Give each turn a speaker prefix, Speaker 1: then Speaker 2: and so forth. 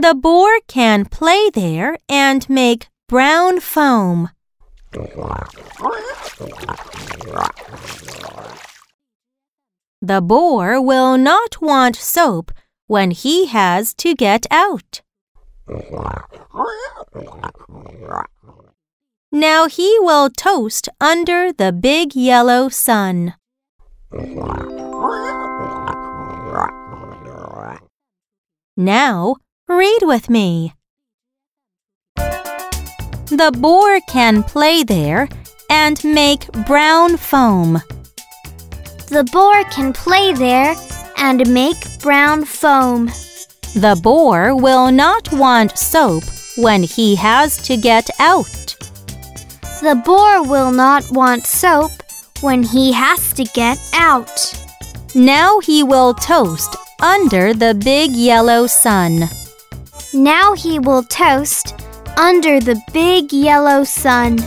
Speaker 1: The boar can play there and make brown foam. The boar will not want soap when he has to get out. Now he will toast under the big yellow sun. Now read with me. The boar can play there and make brown foam.
Speaker 2: The boar can play there and make brown foam.
Speaker 1: The boar will not want soap when he has to get out.
Speaker 2: The boar will not want soap when he has to get out.
Speaker 1: Now he will toast under the big yellow sun.
Speaker 2: Now he will toast under the big yellow sun.